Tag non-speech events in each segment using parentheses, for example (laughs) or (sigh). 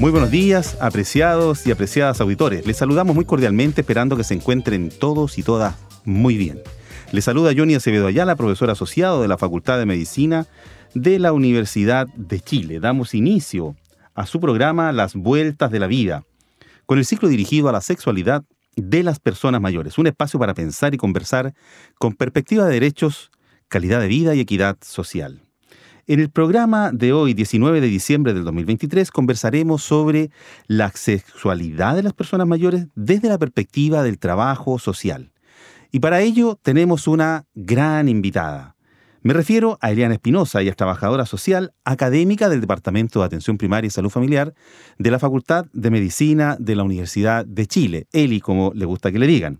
Muy buenos días, apreciados y apreciadas auditores. Les saludamos muy cordialmente esperando que se encuentren todos y todas muy bien. Les saluda Johnny Acevedo Ayala, profesor asociado de la Facultad de Medicina de la Universidad de Chile. Damos inicio a su programa Las Vueltas de la Vida, con el ciclo dirigido a la sexualidad de las personas mayores, un espacio para pensar y conversar con perspectiva de derechos, calidad de vida y equidad social. En el programa de hoy, 19 de diciembre del 2023, conversaremos sobre la sexualidad de las personas mayores desde la perspectiva del trabajo social. Y para ello tenemos una gran invitada. Me refiero a Eliana Espinosa, ella es trabajadora social, académica del Departamento de Atención Primaria y Salud Familiar de la Facultad de Medicina de la Universidad de Chile, Eli, como le gusta que le digan.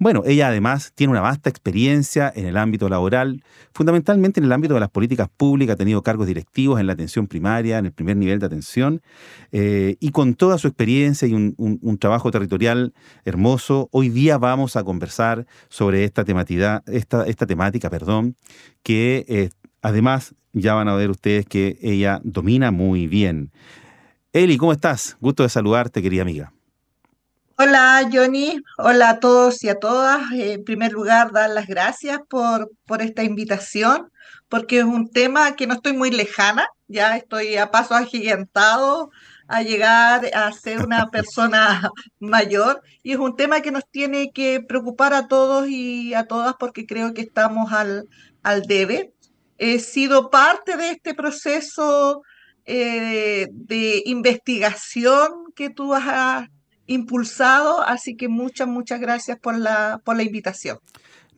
Bueno, ella además tiene una vasta experiencia en el ámbito laboral, fundamentalmente en el ámbito de las políticas públicas, ha tenido cargos directivos en la atención primaria, en el primer nivel de atención, eh, y con toda su experiencia y un, trabajo territorial hermoso, hoy día vamos a conversar sobre esta, temática, esta, esta temática, perdón, que eh, además ya van a ver ustedes que ella domina muy bien. Eli, ¿cómo estás? Gusto de saludarte, querida amiga. Hola Johnny, hola a todos y a todas. En primer lugar, dar las gracias por, por esta invitación, porque es un tema que no estoy muy lejana, ya estoy a paso agigantado a llegar a ser una (laughs) persona mayor y es un tema que nos tiene que preocupar a todos y a todas porque creo que estamos al, al debe. He sido parte de este proceso eh, de investigación que tú has impulsado, así que muchas, muchas gracias por la, por la invitación.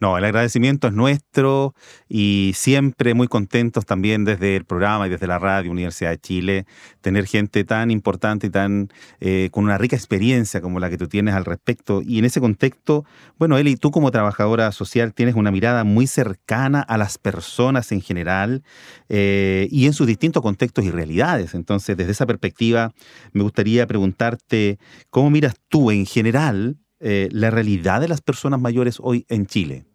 No, el agradecimiento es nuestro y siempre muy contentos también desde el programa y desde la radio Universidad de Chile, tener gente tan importante y tan eh, con una rica experiencia como la que tú tienes al respecto. Y en ese contexto, bueno, Eli, tú como trabajadora social tienes una mirada muy cercana a las personas en general eh, y en sus distintos contextos y realidades. Entonces, desde esa perspectiva, me gustaría preguntarte, ¿cómo miras tú en general eh, la realidad de las personas mayores hoy en Chile?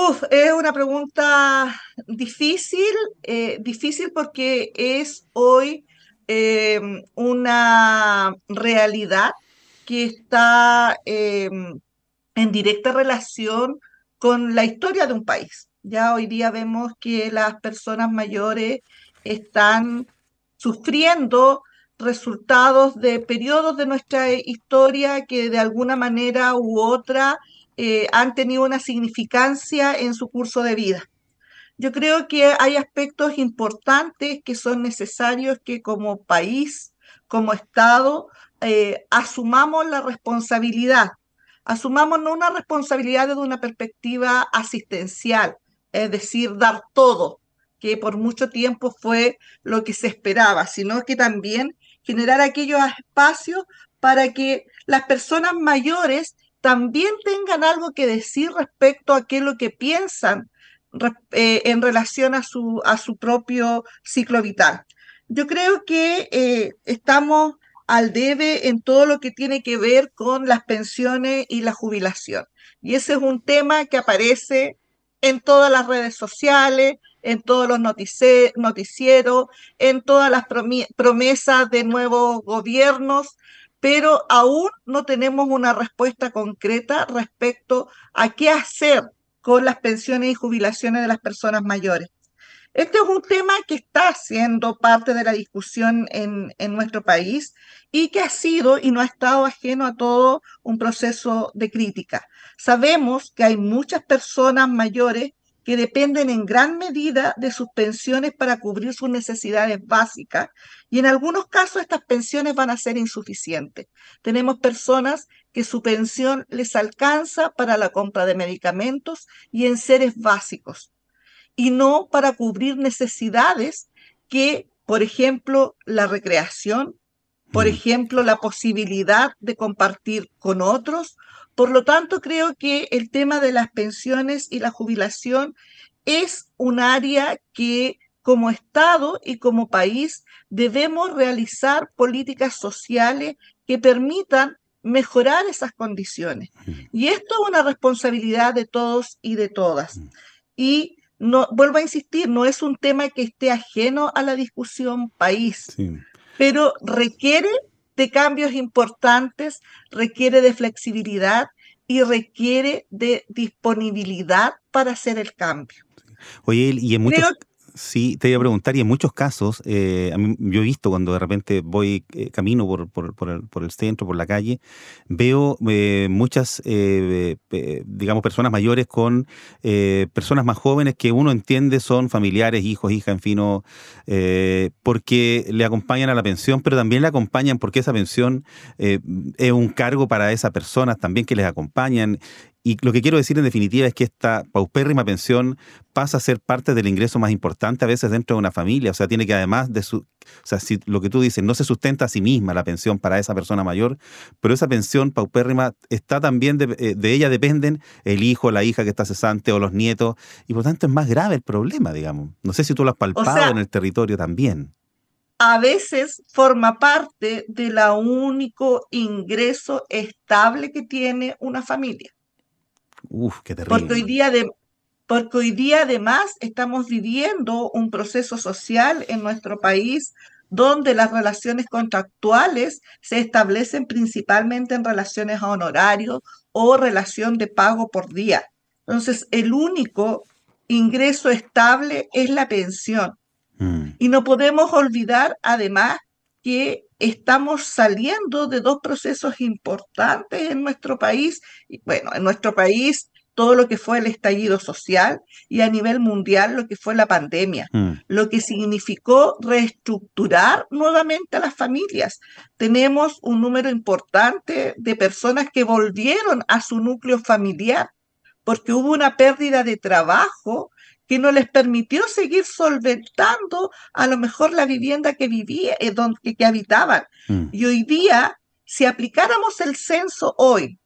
Uf, es una pregunta difícil, eh, difícil porque es hoy em, una realidad que está em, en directa relación con la historia de un país. Ya hoy día vemos que las personas mayores están sufriendo resultados de periodos de nuestra historia que de alguna manera u otra eh, han tenido una significancia en su curso de vida. Yo creo que hay aspectos importantes que son necesarios que como país, como Estado, eh, asumamos la responsabilidad. Asumamos no una responsabilidad desde una perspectiva asistencial, es decir, dar todo, que por mucho tiempo fue lo que se esperaba, sino que también generar aquellos espacios para que las personas mayores también tengan algo que decir respecto a qué es lo que piensan eh, en relación a su, a su propio ciclo vital. Yo creo que eh, estamos al debe en todo lo que tiene que ver con las pensiones y la jubilación. Y ese es un tema que aparece en todas las redes sociales, en todos los noticieros, en todas las promesas de nuevos gobiernos, pero aún no tenemos una respuesta concreta respecto a qué hacer con las pensiones y jubilaciones de las personas mayores. Este es un tema que está siendo parte de la discusión en, en, nuestro país y que ha sido y no ha estado ajeno a todo un proceso de crítica. Sabemos que hay muchas personas mayores que dependen en gran medida de sus pensiones para cubrir sus necesidades básicas y en algunos casos estas pensiones van a ser insuficientes. Tenemos personas que su pensión les alcanza para la compra de medicamentos y en seres básicos y no para cubrir necesidades que, por ejemplo, la recreación, por ejemplo, la posibilidad de compartir con otros. Por lo tanto, creo que el tema de las pensiones y la jubilación es un área que como Estado y como país debemos realizar políticas sociales que permitan mejorar esas condiciones. Y esto es una responsabilidad de todos y de todas. Y no, vuelvo a insistir, no es un tema que esté ajeno a la discusión país, pero requiere de cambios importantes, requiere de flexibilidad y requiere de disponibilidad para hacer el cambio. Oye, y en muchos, Sí, te iba a preguntar, y en muchos casos, eh, a yo he visto cuando de repente voy eh, camino por, por, por, el, por, el, centro, por la calle, veo eh, muchas, digamos, personas mayores con personas más jóvenes que uno entiende son familiares, hijos, hijas, en fin, porque le acompañan a la pensión, pero también le acompañan porque esa pensión es un cargo para esas personas también que les acompañan y lo que quiero decir en definitiva es que esta paupérrima pensión pasa a ser parte del ingreso más importante a veces dentro de una familia. O sea, tiene que además de su... O sea, si lo que tú dices, no se sustenta a sí misma la pensión para esa persona mayor, pero esa pensión paupérrima está también, de, eh, ella dependen el hijo, la hija que está cesante o los nietos, y por tanto es más grave el problema, digamos. No sé si tú lo has palpado en el territorio también a veces forma parte del único ingreso estable que tiene una familia. Uf, qué terrible. Porque hoy día de, porque hoy día además estamos viviendo un proceso social en nuestro país donde las relaciones contractuales se establecen principalmente en relaciones a honorarios o relación de pago por día. Entonces, el único ingreso estable es la pensión. Mm. Y no podemos olvidar, además, que estamos saliendo de dos procesos importantes en nuestro país. Y bueno, en nuestro país todo lo que fue el estallido social y a nivel mundial lo que fue la pandemia, mm. lo que significó reestructurar nuevamente a las familias. Tenemos un número importante de personas que volvieron a su núcleo familiar porque hubo una pérdida de trabajo que no les permitió seguir solventando a lo mejor la vivienda que vivía, eh, donde, que, habitaban. Mm. Y hoy día, si aplicáramos el censo hoy,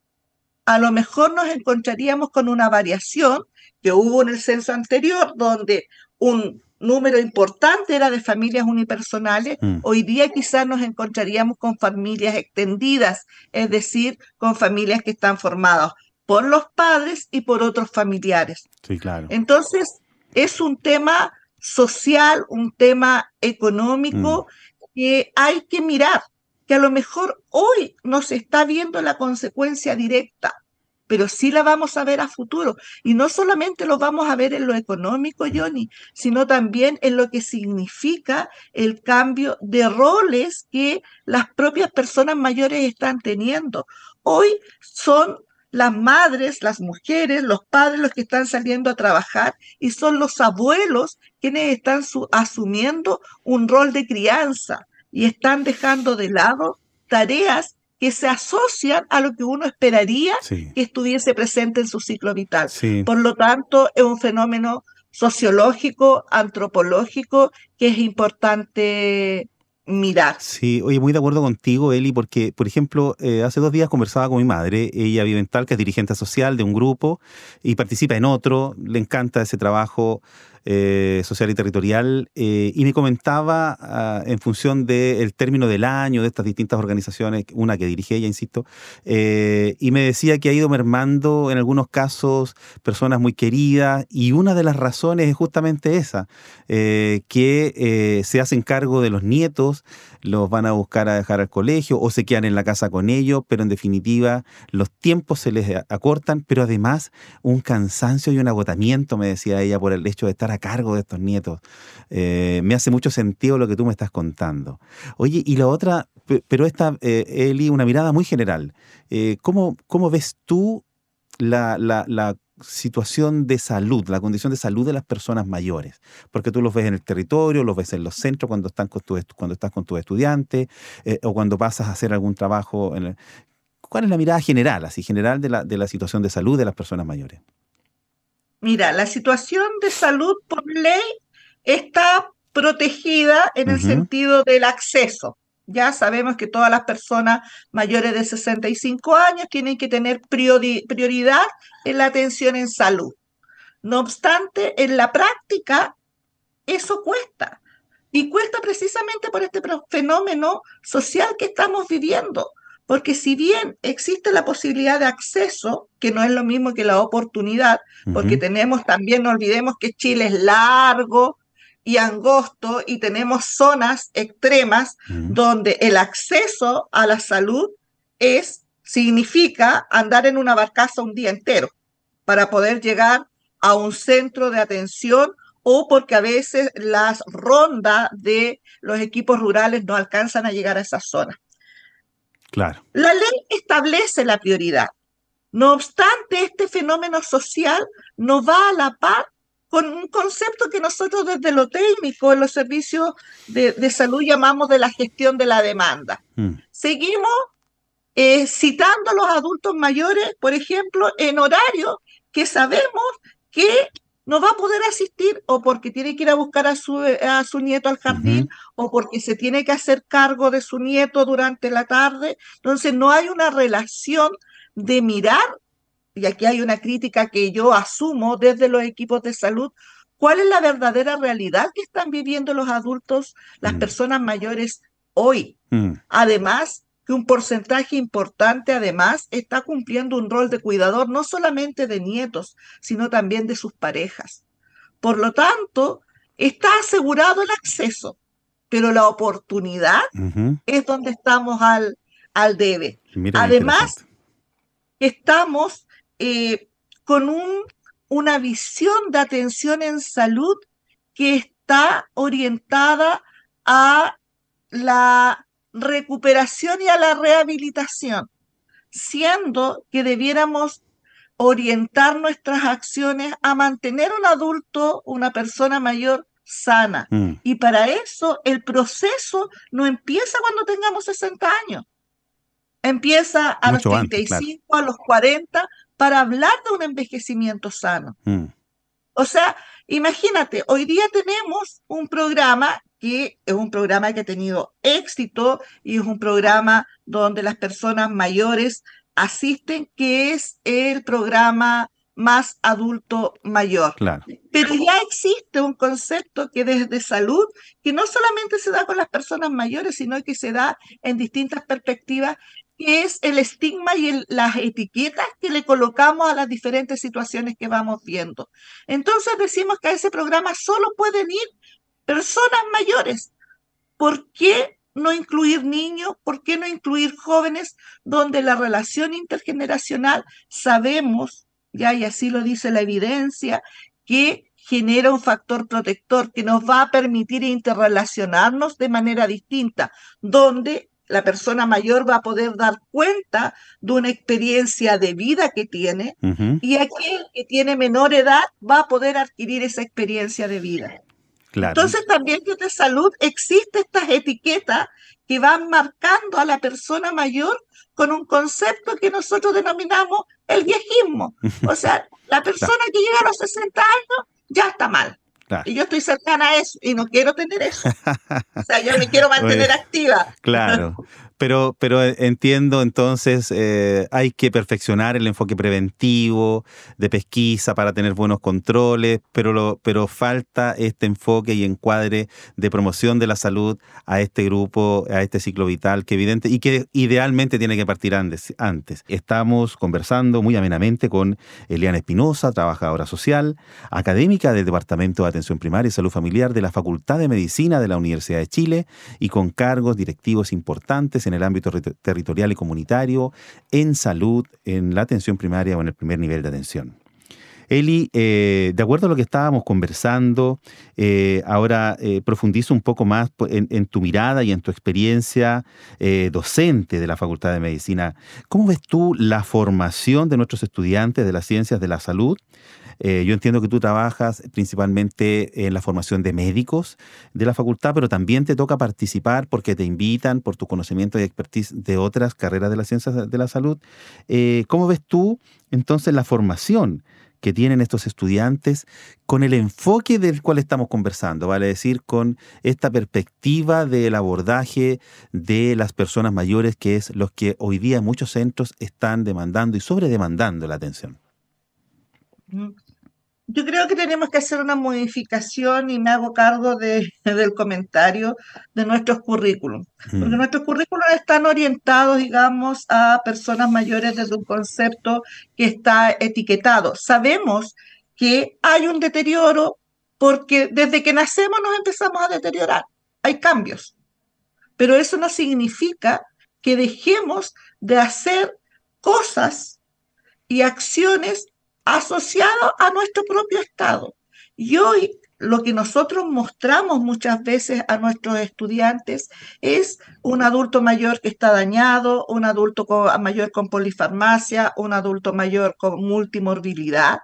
a lo mejor nos encontraríamos con una variación que hubo en el censo anterior, donde un número importante era de familias unipersonales, mm. hoy día quizás nos encontraríamos con familias extendidas, es decir, con familias que están formadas por los padres y por otros familiares. Sí, claro. Entonces, es un tema social, un tema económico mm. que hay que mirar, que a lo mejor hoy no se está viendo la consecuencia directa, pero sí la vamos a ver a futuro. Y no solamente lo vamos a ver en lo económico, Johnny, sino también en lo que significa el cambio de roles que las propias personas mayores están teniendo. Hoy son las madres, las mujeres, los padres los que están saliendo a trabajar y son los abuelos quienes están asumiendo un rol de crianza y están dejando de lado tareas que se asocian a lo que uno esperaría que estuviese presente en su ciclo vital. Por lo tanto, es un fenómeno sociológico, antropológico, que es importante mirar. Sí, oye, muy de acuerdo contigo, Eli, porque, por ejemplo, eh, hace dos días conversaba con mi madre, ella vive en Talca, es dirigente social de un grupo y participa en otro, le encanta ese trabajo eh, social y territorial, eh, y me comentaba ah, en función del término del año de estas distintas organizaciones, una que dirige ella, insisto, eh, y me decía que ha ido mermando en algunos casos personas muy queridas, y una de las razones es justamente esa, que se hacen cargo de los nietos, los van a buscar a dejar al colegio o se quedan en la casa con ellos, pero en definitiva los tiempos se les acortan, pero además un cansancio y un agotamiento, me decía ella, por el hecho de estar a cargo de estos nietos. Eh, me hace mucho sentido lo que tú me estás contando. Oye, y la otra, pero esta, eh, Eli, una mirada muy general. Eh, ¿cómo, ¿cómo, ves tú la, la, situación de salud, la condición de salud de las personas mayores, porque tú los ves en el territorio, los ves en los centros cuando, están con tu, cuando estás con tus estudiantes o cuando pasas a hacer algún trabajo. ¿Cuál es la mirada general, así general de la, de la situación de salud de las personas mayores? Mira, la situación de salud por ley está protegida en el sentido del acceso. Ya sabemos que todas las personas mayores de 65 años tienen que tener prioridad en la atención en salud. No obstante, en la práctica, eso cuesta. Y cuesta precisamente por este fenómeno social que estamos viviendo. Porque si bien existe la posibilidad de acceso, que no es lo mismo que la oportunidad, porque tenemos también, no olvidemos que Chile es largo, y angosto y tenemos zonas extremas donde el acceso a la salud es significa andar en una barcaza un día entero para poder llegar a un centro de atención o porque a veces las rondas de los equipos rurales no alcanzan a llegar a esa zona. Claro. La ley establece la prioridad. No obstante, este fenómeno social no va a la par con un concepto que nosotros desde lo técnico en los servicios de, salud llamamos de la gestión de la demanda. Mm. Seguimos eh, citando a los adultos mayores, por ejemplo, en horario que sabemos que no va a poder asistir o porque tiene que ir a buscar a su, a su nieto al jardín o porque se tiene que hacer cargo de su nieto durante la tarde. Entonces no hay una relación de mirar y aquí hay una crítica que yo asumo desde los equipos de salud, ¿cuál es la verdadera realidad que están viviendo los adultos, las mm. personas mayores hoy? Mm. Además, que un porcentaje importante además está cumpliendo un rol de cuidador no solamente de nietos, sino también de sus parejas. Por lo tanto, está asegurado el acceso, pero la oportunidad es donde estamos al, al debe. además, estamos eh, con un, una visión de atención en salud que está orientada a la recuperación y a la rehabilitación, siendo que debiéramos orientar nuestras acciones a mantener un adulto, una persona mayor sana. Mm. Y para eso el proceso no empieza cuando tengamos 60 años. Empieza a los 35, a los 40, para hablar de un envejecimiento sano. Mm. O sea, imagínate, hoy día tenemos un programa que es un programa que ha tenido éxito y es un programa donde las personas mayores asisten, que es el programa más adulto mayor. Claro. Pero ya existe un concepto que desde salud, que no solamente se da con las personas mayores, sino que se da en distintas perspectivas, que es el estigma y las etiquetas que le colocamos a las diferentes situaciones que vamos viendo. Entonces decimos que a ese programa solo pueden ir personas mayores. ¿Por qué no incluir niños? ¿Por qué no incluir jóvenes donde la relación intergeneracional sabemos, ya y así lo dice la evidencia, que genera un factor protector que nos va a permitir interrelacionarnos de manera distinta, donde la persona mayor va a poder dar cuenta de una experiencia de vida que tiene y aquel que tiene menor edad va a poder adquirir esa experiencia de vida. Entonces también desde salud existe estas etiquetas que van marcando a la persona mayor con un concepto que nosotros denominamos el viejismo. (laughs) O sea, la persona que llega a los 60 años ya está mal. Y yo estoy cercana a eso y no quiero tener eso. o sea, yo me quiero mantener activa. Claro. Pero, pero entiendo entonces, eh, hay que perfeccionar el enfoque preventivo de pesquisa para tener buenos controles, pero, pero falta este enfoque y encuadre de promoción de la salud a este grupo, a este ciclo vital que evidente y que idealmente tiene que partir antes. Estamos conversando muy amenamente con Eliana Espinosa, trabajadora social, académica del Departamento de Atención Primaria y Salud Familiar de la Facultad de Medicina de la Universidad de Chile y con cargos directivos importantes en en el ámbito territorial y comunitario, en salud, en la atención primaria o en el primer nivel de atención. Eli, eh, de acuerdo a lo que estábamos conversando, eh, ahora eh, profundizo un poco más en, tu mirada y en tu experiencia docente de la Facultad de Medicina. ¿Cómo ves tú la formación de nuestros estudiantes de las ciencias de la salud eh, yo entiendo que tú trabajas principalmente en la formación de médicos de la facultad, pero también te toca participar porque te invitan por tu conocimiento y expertise de otras carreras de las ciencias de la salud. Eh, ¿Cómo ves tú entonces la formación que tienen estos estudiantes con el enfoque del cual estamos conversando, vale decir, con esta perspectiva del abordaje de las personas mayores, que es lo que hoy día muchos centros están demandando y sobredemandando la atención. Yo creo que tenemos que hacer una modificación y me hago cargo de, (laughs) del comentario de nuestros currículums, porque nuestros currículums están orientados, digamos, a personas mayores desde un concepto que está etiquetado. Sabemos que hay un deterioro porque desde que nacemos nos empezamos a deteriorar, hay cambios, pero eso no significa que dejemos de hacer cosas y acciones asociado a nuestro propio estado. Y hoy lo que nosotros mostramos muchas veces a nuestros estudiantes es un adulto mayor que está dañado, un adulto mayor con polifarmacia, un adulto mayor con multimorbilidad.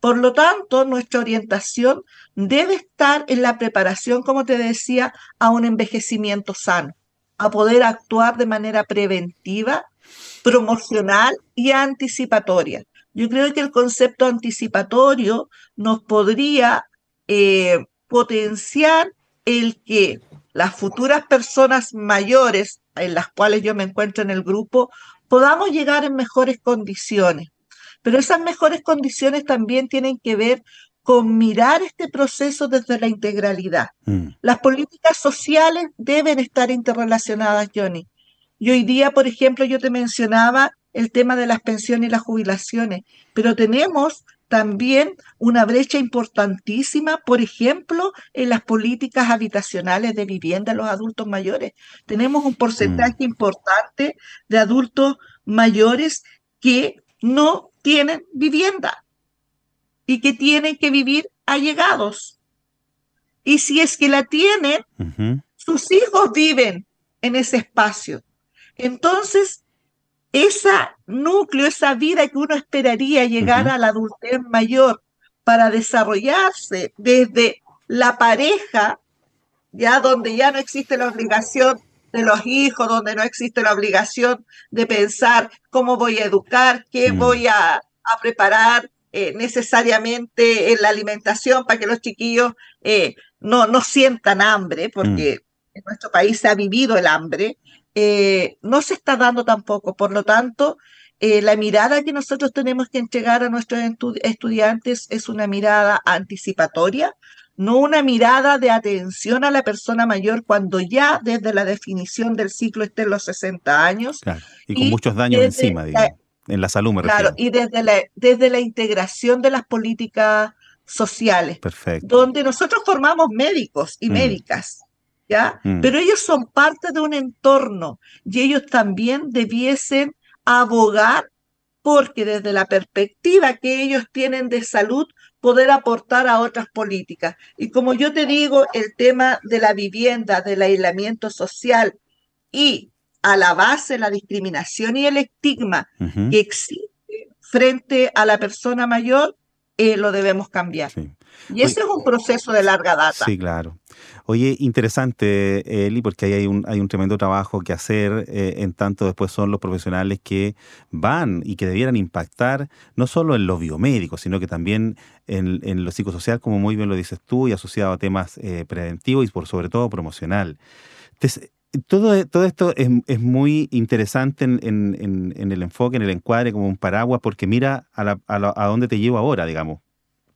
Por lo tanto, nuestra orientación debe estar en la preparación, como te decía, a un envejecimiento sano, a poder actuar de manera preventiva, promocional y anticipatoria. Yo creo que el concepto anticipatorio nos podría eh, potenciar el que las futuras personas mayores, en las cuales yo me encuentro en el grupo, podamos llegar en mejores condiciones. Pero esas mejores condiciones también tienen que ver con mirar este proceso desde la integralidad. Mm. Las políticas sociales deben estar interrelacionadas, Johnny. Y hoy día, por ejemplo, yo te mencionaba el tema de las pensiones y las jubilaciones, pero tenemos también una brecha importantísima, por ejemplo, en las políticas habitacionales de vivienda de los adultos mayores. Tenemos un porcentaje mm. importante de adultos mayores que no tienen vivienda y que tienen que vivir allegados. Y si es que la tienen, sus hijos viven en ese espacio. Entonces, ese núcleo, esa vida que uno esperaría llegar a la adultez mayor para desarrollarse desde la pareja, ya donde ya no existe la obligación de los hijos, donde no existe la obligación de pensar cómo voy a educar, qué mm. voy a, preparar eh, necesariamente en la alimentación para que los chiquillos eh, no, no sientan hambre, porque mm. en nuestro país se ha vivido el hambre. Eh, no se está dando tampoco. Por lo tanto, eh, la mirada que nosotros tenemos que entregar a nuestros estudiantes es una mirada anticipatoria, no una mirada de atención a la persona mayor cuando ya desde la definición del ciclo esté en los 60 años. y con muchos daños encima, en la salud me Claro, y desde la, desde la integración de las políticas sociales, Perfecto. donde nosotros formamos médicos y mm. médicas. ¿Ya? Mm. Pero ellos son parte de un entorno y ellos también debiesen abogar porque desde la perspectiva que ellos tienen de salud, poder aportar a otras políticas. Y como yo te digo, el tema de la vivienda, del aislamiento social y a la base la discriminación y el estigma que existe frente a la persona mayor, eh, lo debemos cambiar. Y ese es un proceso de larga data. Sí, claro. Oye, interesante, Eli, porque ahí hay un, hay un tremendo trabajo que hacer, eh, en tanto después son los profesionales que van y que debieran impactar no solo en lo biomédico, sino que también en, lo psicosocial, como muy bien lo dices tú, y asociado a temas eh, preventivos y por sobre todo promocional. Todo, todo esto es, muy interesante en, el enfoque, en el encuadre, como un paraguas, porque mira a, a dónde te llevo ahora, digamos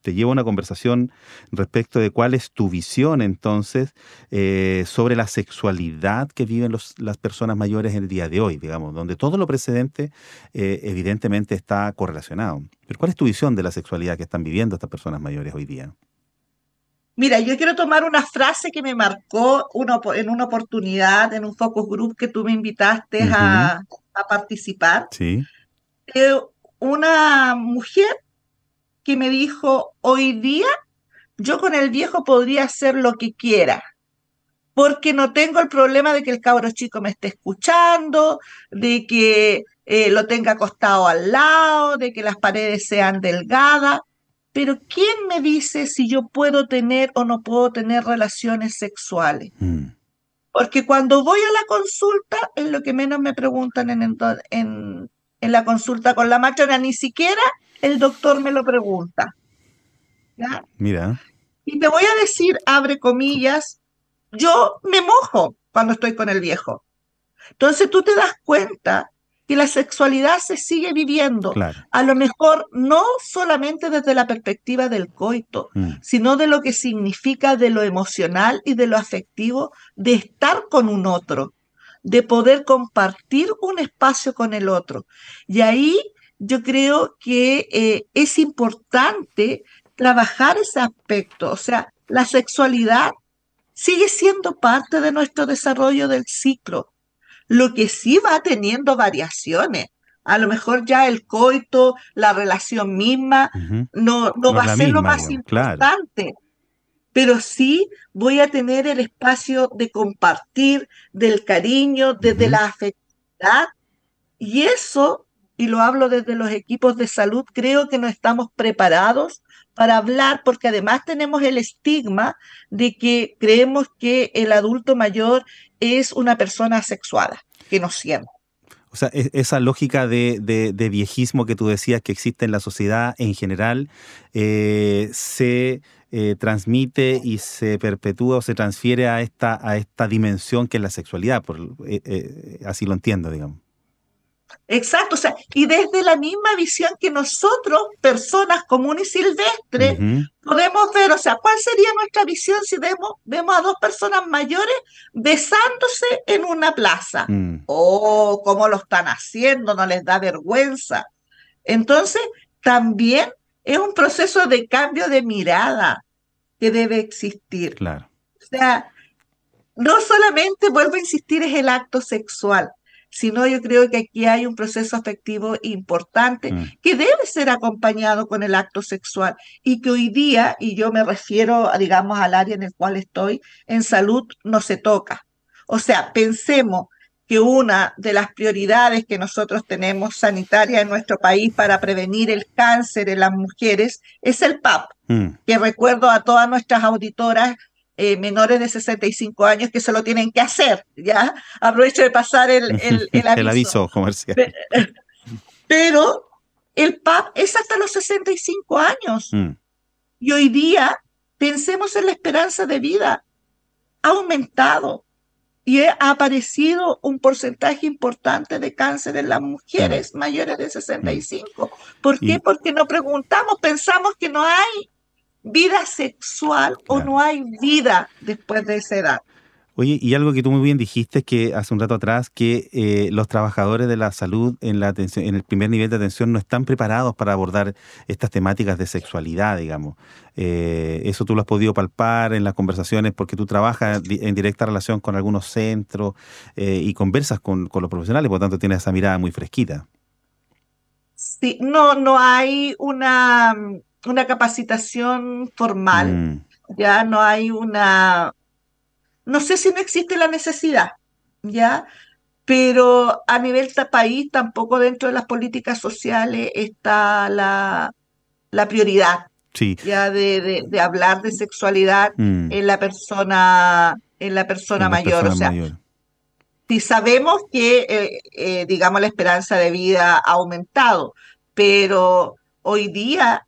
te llevo a una conversación respecto de cuál es tu visión entonces eh, sobre la sexualidad que viven las personas mayores en el día de hoy, digamos, donde todo lo precedente eh, evidentemente está correlacionado. Pero ¿cuál es tu visión de la sexualidad que están viviendo estas personas mayores hoy día? Mira, yo quiero tomar una frase que me marcó en una oportunidad en un focus group que tú me invitaste a, participar. Sí. Una mujer que me dijo, hoy día yo con el viejo podría hacer lo que quiera, porque no tengo el problema de que el cabro chico me esté escuchando, de que eh, lo tenga acostado al lado, de que las paredes sean delgadas. Pero ¿quién me dice si yo puedo tener o no puedo tener relaciones sexuales? Mm. Porque cuando voy a la consulta es lo que menos me preguntan en, en, en la consulta con la matrona, ni siquiera el doctor me lo pregunta. Mira. Y te voy a decir, abre comillas, yo me mojo cuando estoy con el viejo. Entonces tú te das cuenta que la sexualidad se sigue viviendo, a lo mejor no solamente desde la perspectiva del coito, mm. sino de lo que significa de lo emocional y de lo afectivo de estar con un otro, de poder compartir un espacio con el otro. Y ahí yo creo que eh, es importante trabajar ese aspecto, o sea, la sexualidad sigue siendo parte de nuestro desarrollo del ciclo lo que sí va teniendo variaciones. A lo mejor ya el coito, la relación misma, no, no, va a ser lo más importante. Pero sí voy a tener el espacio de compartir, del cariño, desde la afectividad. Y eso, y lo hablo desde los equipos de salud, creo que no estamos preparados para hablar, porque además tenemos el estigma de que creemos que el adulto mayor es una persona asexuada, que no siente. O sea, e-, esa lógica de, viejismo que tú decías que existe en la sociedad en general, eh, se eh, transmite y se perpetúa o se transfiere a esta, a esta dimensión que es la sexualidad, por, eh, así lo entiendo, digamos. Exacto, o sea, y desde la misma visión que nosotros, personas comunes y silvestres, podemos ver, o sea, ¿cuál sería nuestra visión si vemos, vemos a dos personas mayores besándose en una plaza? Mm. Oh, ¿cómo lo están haciendo? No les da vergüenza. Entonces, también es un proceso de cambio de mirada que debe existir. Claro. O sea, no solamente, vuelvo a insistir, es el acto sexual, sino yo creo que aquí hay un proceso afectivo importante mm. que debe ser acompañado con el acto sexual y que hoy día, y yo me refiero, digamos, al área en el cual estoy, en salud no se toca. O sea, pensemos que una de las prioridades que nosotros tenemos sanitaria en nuestro país para prevenir el cáncer en las mujeres es el PAP, mm. que recuerdo a todas nuestras auditoras eh, menores de 65 años que se lo tienen que hacer, ¿ya? Aprovecho de pasar el, (laughs) el, aviso. comercial. (laughs) Pero el PAP es hasta los 65 años. Mm. Y hoy día, pensemos en la esperanza de vida. Ha aumentado y ha aparecido un porcentaje importante de cáncer en las mujeres mayores de 65. ¿Por qué? Porque no preguntamos, pensamos que no hay vida sexual o no hay vida después de esa edad. Oye, y algo que tú muy bien dijiste es que hace un rato atrás que eh, los trabajadores de la salud en la atención, en el primer nivel de atención no están preparados para abordar estas temáticas de sexualidad, digamos. Eh, eso tú lo has podido palpar en las conversaciones porque tú trabajas en directa relación con algunos centros eh, y conversas con, con los profesionales, por lo tanto tienes esa mirada muy fresquita. Sí, no, no hay una una capacitación formal, mm. ya no hay una, no sé si no existe la necesidad, ya, pero a nivel país tampoco dentro de las políticas sociales está la, la prioridad. Ya de, de, hablar de sexualidad mm. en la persona, en la persona mayor. o sea, si sabemos que, eh, eh, digamos, la esperanza de vida ha aumentado, pero hoy día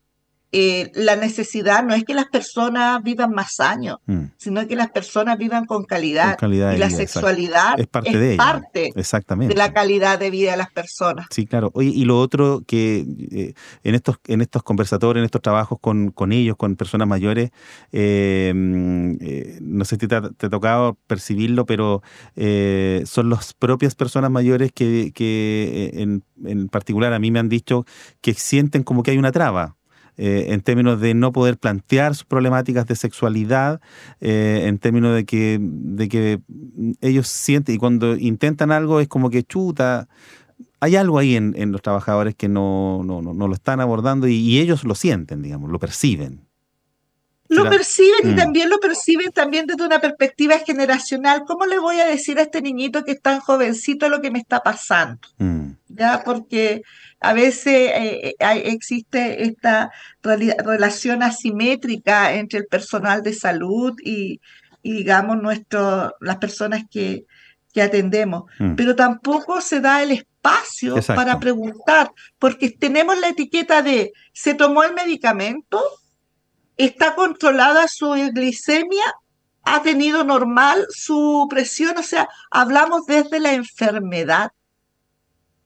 eh, la necesidad no es que las personas vivan más años, mm. sino que las personas vivan con calidad. y la sexualidad es parte, de, Exactamente. de la calidad de vida de las personas. Sí, claro. Oye, y lo otro que eh, en estos en estos conversatorios, en estos trabajos con, con ellos, con personas mayores, eh, no sé si te, te ha tocado percibirlo, pero son las propias personas mayores que, que en, en particular a mí me han dicho que sienten como que hay una traba eh, en términos de no poder plantear sus problemáticas de sexualidad, eh, en términos de que, de que ellos sienten y cuando intentan algo es como que chuta. Hay algo ahí en, los trabajadores que no, no, no, lo están abordando y, ellos lo sienten, digamos, lo perciben. Lo perciben y mm. también lo perciben también desde una perspectiva generacional. ¿Cómo le voy a decir a este niñito que es tan jovencito lo que me está pasando? Mm. ¿Ya? Porque a veces eh, eh, existe esta relación asimétrica entre el personal de salud y, digamos, nuestro, las personas que, atendemos. Mm. Pero tampoco se da el espacio espacio para preguntar, porque tenemos la etiqueta de se tomó el medicamento, está controlada su glicemia, ha tenido normal su presión, o sea, hablamos desde la enfermedad,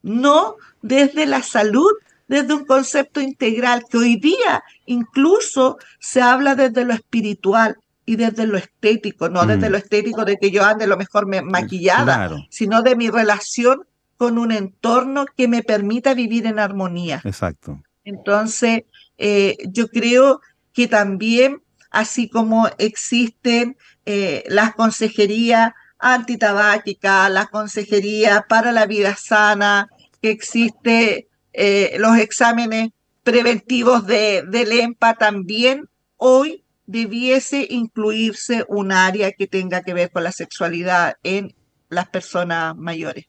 no desde la salud, desde un concepto integral, que hoy día incluso se habla desde lo espiritual y desde lo estético, no desde mm. lo estético de que yo ande lo mejor maquillada, sino de mi relación con un entorno que me permita vivir en armonía. Exacto. Entonces, eh, yo creo que también, así como existen eh, las consejerías antitabáquicas, las consejerías para la vida sana, que existe eh, los exámenes preventivos de, del EMPA, también hoy debiese incluirse un área que tenga que ver con la sexualidad en las personas mayores.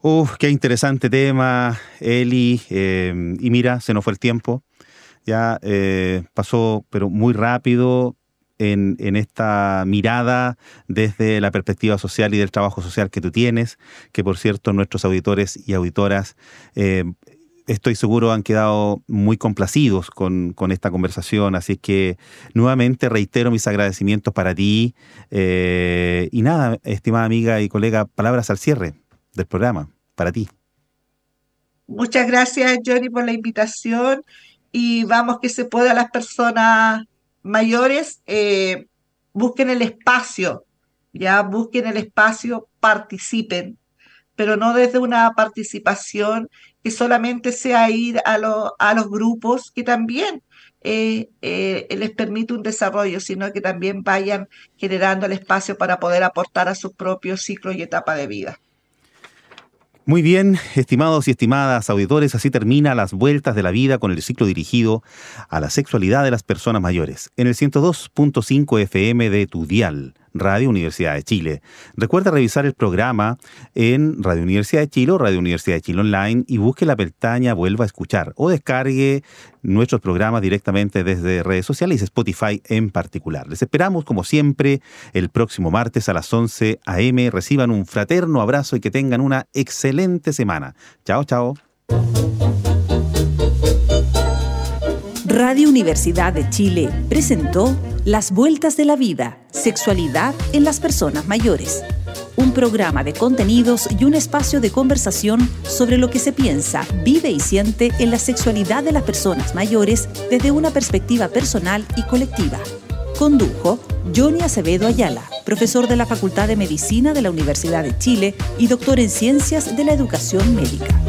Uf, qué interesante tema, Eli. Eh, y mira, se nos fue el tiempo. Ya eh, pasó, pero muy rápido en, esta mirada desde la perspectiva social y del trabajo social que tú tienes, que por cierto nuestros auditores y auditoras eh, estoy seguro han quedado muy complacidos con, esta conversación, así que nuevamente reitero mis agradecimientos para ti y nada, estimada amiga y colega, palabras al cierre del programa para ti. Muchas gracias, Johnny, por la invitación y vamos que se pueda las personas mayores eh, busquen el espacio, ya busquen el espacio, participen, pero no desde una participación que solamente sea ir a, a los grupos que también eh, eh, les permite un desarrollo, sino que también vayan generando el espacio para poder aportar a su propio ciclo y etapa de vida. Muy bien, estimados y estimadas auditores, así termina las vueltas de la vida con el ciclo dirigido a la sexualidad de las personas mayores en el 102.5 FM de tu dial Radio Universidad de Chile. Recuerda revisar el programa en Radio Universidad de Chile o Radio Universidad de Chile Online y busque la pestaña Vuelva a escuchar o descargue nuestros programas directamente desde redes sociales y Spotify en particular. Les esperamos como siempre el próximo martes a las 11 a.m. Reciban un fraterno abrazo y que tengan una excelente semana. Chao, chao. Radio Universidad de Chile presentó Las Vueltas de la Vida, Sexualidad en las Personas Mayores. Un programa de contenidos y un espacio de conversación sobre lo que se piensa, vive y siente en la sexualidad de las personas mayores desde una perspectiva personal y colectiva. Condujo Johnny Acevedo Ayala, profesor de la Facultad de Medicina de la Universidad de Chile y doctor en Ciencias de la Educación Médica.